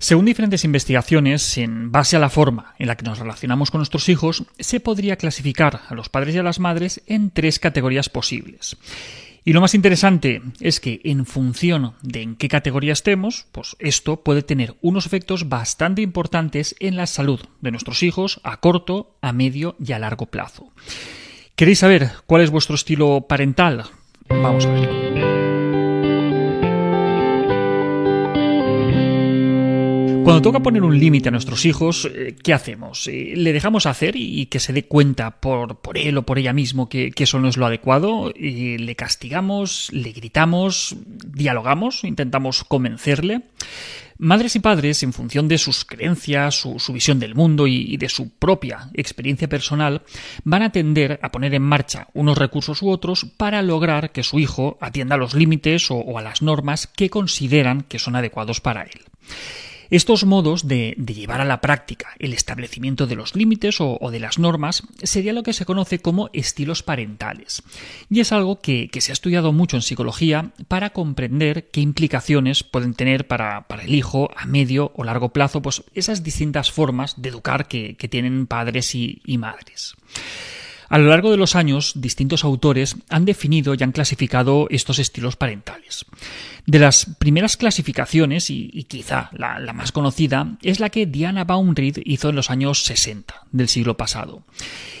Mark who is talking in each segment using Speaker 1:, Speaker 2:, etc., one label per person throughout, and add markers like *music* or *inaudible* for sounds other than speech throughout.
Speaker 1: Según diferentes investigaciones, en base a la forma en la que nos relacionamos con nuestros hijos, se podría clasificar a los padres y a las madres en tres categorías posibles. Y lo más interesante es que en función de en qué categoría estemos, pues esto puede tener unos efectos bastante importantes en la salud de nuestros hijos a corto, a medio y a largo plazo. ¿Queréis saber cuál es vuestro estilo parental? Vamos a verlo. Cuando toca poner un límite a nuestros hijos, eh, ¿qué hacemos? Eh, ¿Le dejamos hacer y que se dé cuenta por, por él o por ella mismo que, eso no es lo adecuado? ¿Le castigamos? ¿Le gritamos? ¿Dialogamos? ¿Intentamos convencerle? Madres y padres, en función de sus creencias, su, visión del mundo y, de su propia experiencia personal, van a tender a poner en marcha unos recursos u otros para lograr que su hijo atienda a los límites o a las normas que consideran que son adecuados para él. Estos modos de, llevar a la práctica el establecimiento de los límites o, de las normas sería lo que se conoce como estilos parentales. Y es algo que, se ha estudiado mucho en psicología para comprender qué implicaciones pueden tener para, el hijo a medio o largo plazo pues esas distintas formas de educar que, tienen padres y madres. A lo largo de los años, distintos autores han definido y han clasificado estos estilos parentales. De las primeras clasificaciones, y, quizá la, más conocida, es la que Diana Baumried hizo en los años 60 del siglo pasado.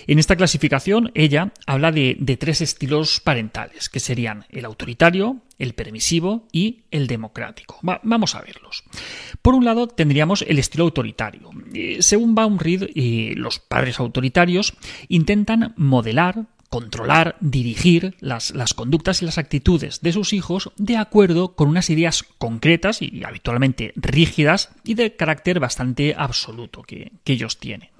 Speaker 1: En esta clasificación, ella habla de tres estilos parentales, que serían el autoritario, el permisivo y el democrático. vamos a verlos. Por un lado, tendríamos el estilo autoritario. Eh, según Baumried, eh, los padres autoritarios intentan modelar, controlar, dirigir las, conductas y las actitudes de sus hijos de acuerdo con unas ideas concretas y habitualmente rígidas y de carácter bastante absoluto que, ellos tienen.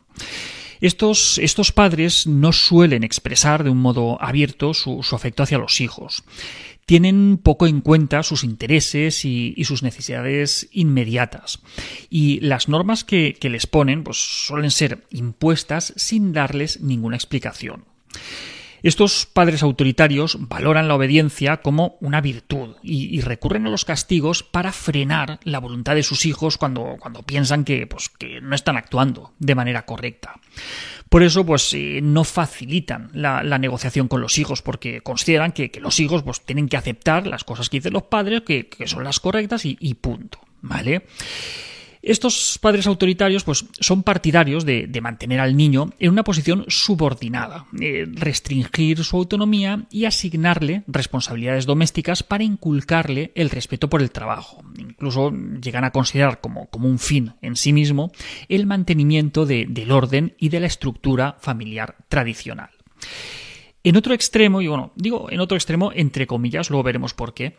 Speaker 1: Estos, estos, padres no suelen expresar de un modo abierto su, afecto hacia los hijos tienen poco en cuenta sus intereses y, sus necesidades inmediatas. Y las normas que, que les ponen pues, suelen ser impuestas sin darles ninguna explicación. Estos padres autoritarios valoran la obediencia como una virtud y, recurren a los castigos para frenar la voluntad de sus hijos cuando, cuando piensan que, pues, que no están actuando de manera correcta. Por eso, pues, eh, no facilitan la, negociación con los hijos, porque consideran que, los hijos pues, tienen que aceptar las cosas que dicen los padres, que, son las correctas y, y punto. ¿Vale? Estos padres autoritarios pues, son partidarios de, mantener al niño en una posición subordinada, eh, restringir su autonomía y asignarle responsabilidades domésticas para inculcarle el respeto por el trabajo. Incluso llegan a considerar como, como un fin en sí mismo el mantenimiento del orden y de la estructura familiar tradicional. En otro extremo, y bueno, digo en otro extremo, entre comillas, luego veremos por qué,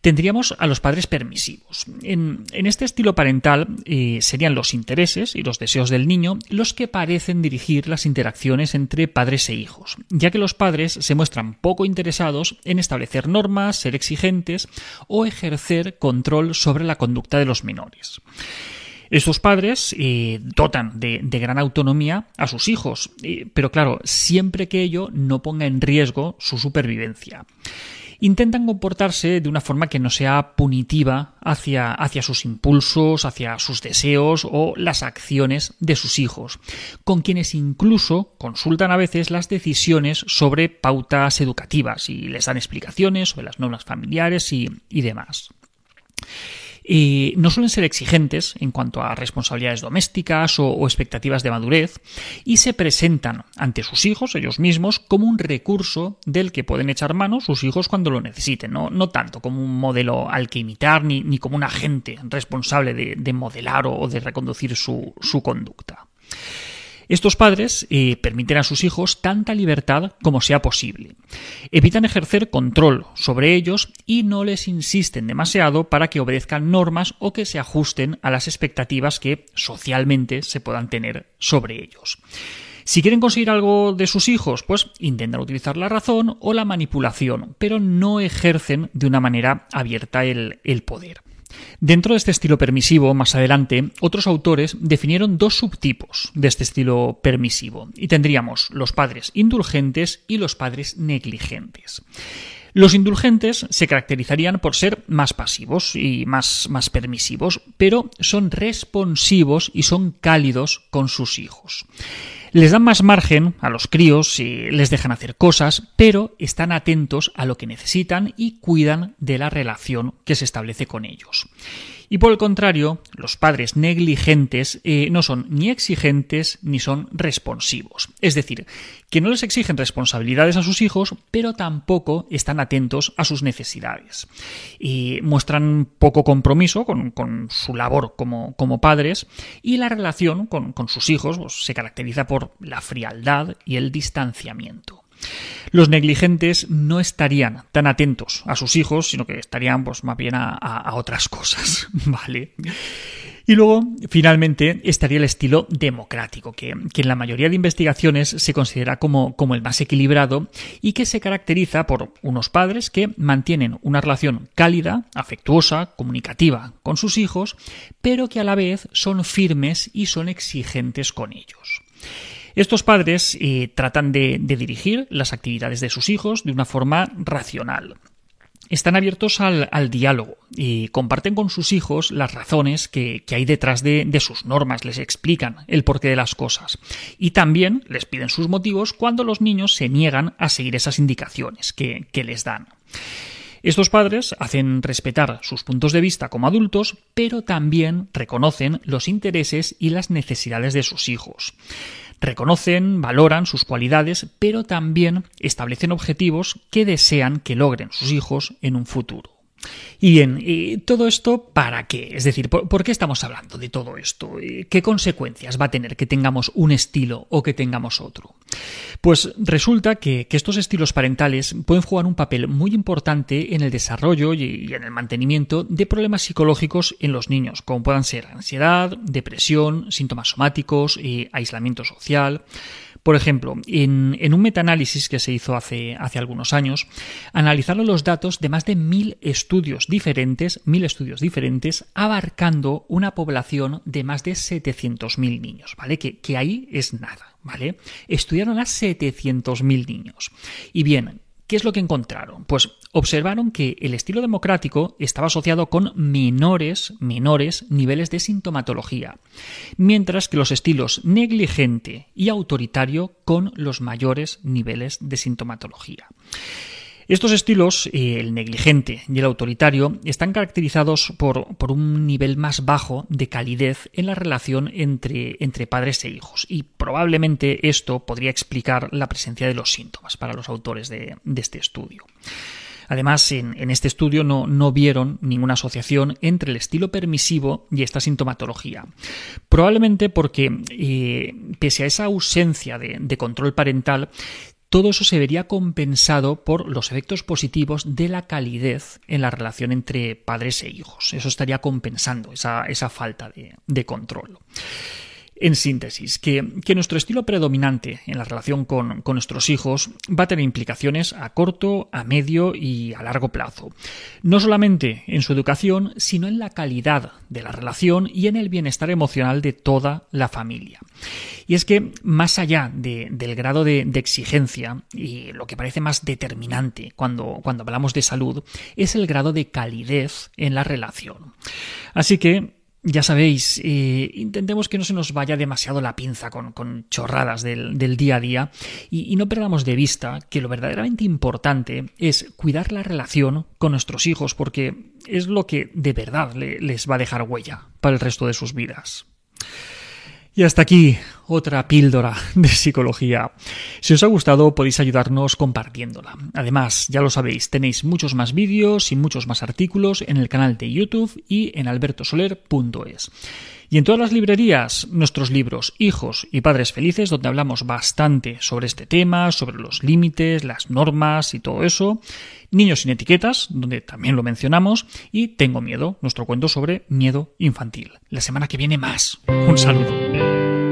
Speaker 1: tendríamos a los padres permisivos. En, este estilo parental eh, serían los intereses y los deseos del niño los que parecen dirigir las interacciones entre padres e hijos, ya que los padres se muestran poco interesados en establecer normas, ser exigentes o ejercer control sobre la conducta de los menores. Estos padres eh, dotan de, gran autonomía a sus hijos, eh, pero claro, siempre que ello no ponga en riesgo su supervivencia. Intentan comportarse de una forma que no sea punitiva hacia, sus impulsos, hacia sus deseos o las acciones de sus hijos, con quienes incluso consultan a veces las decisiones sobre pautas educativas y les dan explicaciones sobre las normas familiares y demás no suelen ser exigentes en cuanto a responsabilidades domésticas o, expectativas de madurez y se presentan ante sus hijos, ellos mismos, como un recurso del que pueden echar mano sus hijos cuando lo necesiten, no, tanto como un modelo al que imitar ni, como un agente responsable de, modelar o de reconducir su conducta. Estos padres eh, permiten a sus hijos tanta libertad como sea posible. Evitan ejercer control sobre ellos y no les insisten demasiado para que obedezcan normas o que se ajusten a las expectativas que socialmente se puedan tener sobre ellos. Si quieren conseguir algo de sus hijos, pues intentan utilizar la razón o la manipulación, pero no ejercen de una manera abierta el poder. Dentro de este estilo permisivo, más adelante, otros autores definieron dos subtipos de este estilo permisivo, y tendríamos los padres indulgentes y los padres negligentes. Los indulgentes se caracterizarían por ser más pasivos y más, más permisivos, pero son responsivos y son cálidos con sus hijos. Les dan más margen a los críos y les dejan hacer cosas, pero están atentos a lo que necesitan y cuidan de la relación que se establece con ellos. Y por el contrario, los padres negligentes eh, no son ni exigentes ni son responsivos. Es decir, que no les exigen responsabilidades a sus hijos, pero tampoco están atentos a sus necesidades. Y muestran poco compromiso con, su labor como, padres y la relación con, sus hijos pues, se caracteriza por la frialdad y el distanciamiento. Los negligentes no estarían tan atentos a sus hijos, sino que estarían pues más bien a, otras cosas, *laughs* ¿vale? Y luego, finalmente, estaría el estilo democrático, que, en la mayoría de investigaciones se considera como, como, el más equilibrado y que se caracteriza por unos padres que mantienen una relación cálida, afectuosa, comunicativa con sus hijos, pero que a la vez son firmes y son exigentes con ellos. Estos padres eh, tratan de, dirigir las actividades de sus hijos de una forma racional. Están abiertos al, diálogo y comparten con sus hijos las razones que, hay detrás de, sus normas, les explican el porqué de las cosas y también les piden sus motivos cuando los niños se niegan a seguir esas indicaciones que, que les dan. Estos padres hacen respetar sus puntos de vista como adultos, pero también reconocen los intereses y las necesidades de sus hijos. Reconocen, valoran sus cualidades, pero también establecen objetivos que desean que logren sus hijos en un futuro. Y bien, ¿todo esto para qué? Es decir, ¿por, qué estamos hablando de todo esto? ¿Qué consecuencias va a tener que tengamos un estilo o que tengamos otro? Pues resulta que, estos estilos parentales pueden jugar un papel muy importante en el desarrollo y, en el mantenimiento de problemas psicológicos en los niños, como puedan ser ansiedad, depresión, síntomas somáticos, y aislamiento social. Por ejemplo, en, un metaanálisis que se hizo hace, hace, algunos años, analizaron los datos de más de mil estudios diferentes, mil estudios diferentes, abarcando una población de más de 700.000 niños, ¿vale? Que, que ahí es nada, ¿vale? Estudiaron a 700.000 niños. Y bien, ¿Qué es lo que encontraron? Pues observaron que el estilo democrático estaba asociado con menores, menores niveles de sintomatología, mientras que los estilos negligente y autoritario con los mayores niveles de sintomatología. Estos estilos, eh, el negligente y el autoritario, están caracterizados por, un nivel más bajo de calidez en la relación entre, entre, padres e hijos, y probablemente esto podría explicar la presencia de los síntomas para los autores de, este estudio. Además, en, este estudio no, vieron ninguna asociación entre el estilo permisivo y esta sintomatología. Probablemente porque, eh, pese a esa ausencia de control parental, todo eso se vería compensado por los efectos positivos de la calidez en la relación entre padres e hijos. Eso estaría compensando esa, falta de, control. En síntesis, que, nuestro estilo predominante en la relación con, nuestros hijos va a tener implicaciones a corto, a medio y a largo plazo. No solamente en su educación, sino en la calidad de la relación y en el bienestar emocional de toda la familia. Y es que, más allá del grado de, exigencia y lo que parece más determinante cuando, hablamos de salud, es el grado de calidez en la relación. Así que ya sabéis, eh, intentemos que no se nos vaya demasiado la pinza con, chorradas del, día a día y, no perdamos de vista que lo verdaderamente importante es cuidar la relación con nuestros hijos porque es lo que de verdad les va a dejar huella para el resto de sus vidas. Y hasta aquí otra píldora de psicología. Si os ha gustado podéis ayudarnos compartiéndola. Además, ya lo sabéis, tenéis muchos más vídeos y muchos más artículos en el canal de YouTube y en albertosoler.es. Y en todas las librerías, nuestros libros Hijos y Padres Felices, donde hablamos bastante sobre este tema, sobre los límites, las normas y todo eso. Niños sin etiquetas, donde también lo mencionamos. Y Tengo miedo, nuestro cuento sobre miedo infantil. La semana que viene más. Un saludo.